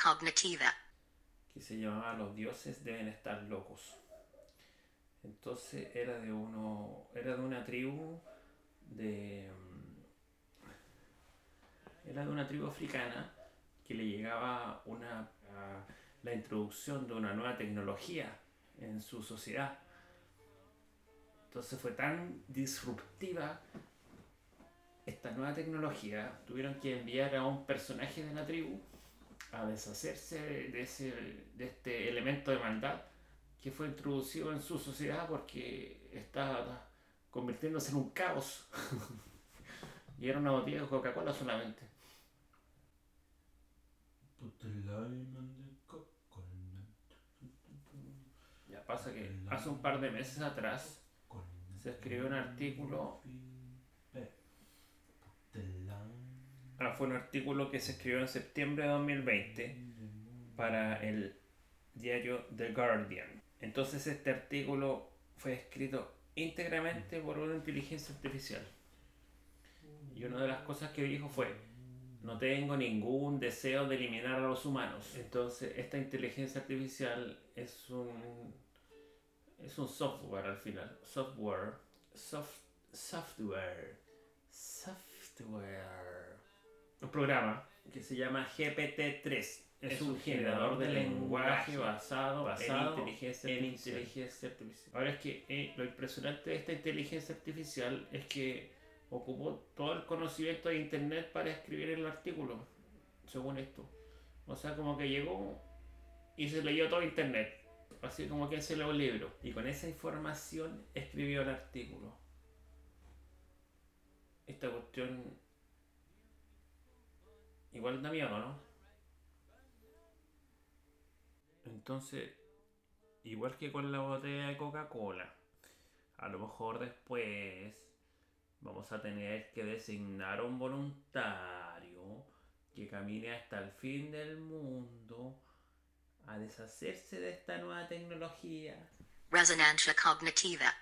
Cognitiva. que se llamaba Los dioses deben estar locos. Entonces era de uno, era de una tribu de mm, era de una tribu africana que le llegaba una la introducción de una nueva tecnología en su sociedad. Entonces fue tan disruptiva esta nueva tecnología, tuvieron que enviar a un personaje de la tribu a deshacerse de, ese, de este elemento de maldad que fue introducido en su sociedad porque estaba convirtiéndose en un caos. y era una botella de Coca-Cola solamente. Ya pasa que hace un par de meses atrás se escribió un artículo. Ah, fue un artículo que se escribió en septiembre de 2020 para el diario The Guardian. Entonces este artículo fue escrito íntegramente por una inteligencia artificial. Y una de las cosas que dijo fue, no tengo ningún deseo de eliminar a los humanos. Entonces esta inteligencia artificial es un, es un software al final. Software. Soft, software. Software. Un programa que se llama GPT-3. Es, un generador de lenguaje basado, basado en inteligencia en artificial. inteligencia artificial. Ahora es que eh, lo impresionante de esta inteligencia artificial es que ocupó todo el conocimiento de internet para escribir el artículo, según esto. O sea, como que llegó y se leyó todo internet. Así como que se leyó un libro. Y con esa información escribió el artículo. Esta cuestión igual da miedo, ¿no? Entonces, igual que con la botella de Coca-Cola, a lo mejor después vamos a tener que designar un voluntario que camine hasta el fin del mundo a deshacerse de esta nueva tecnología Resonancia cognitiva.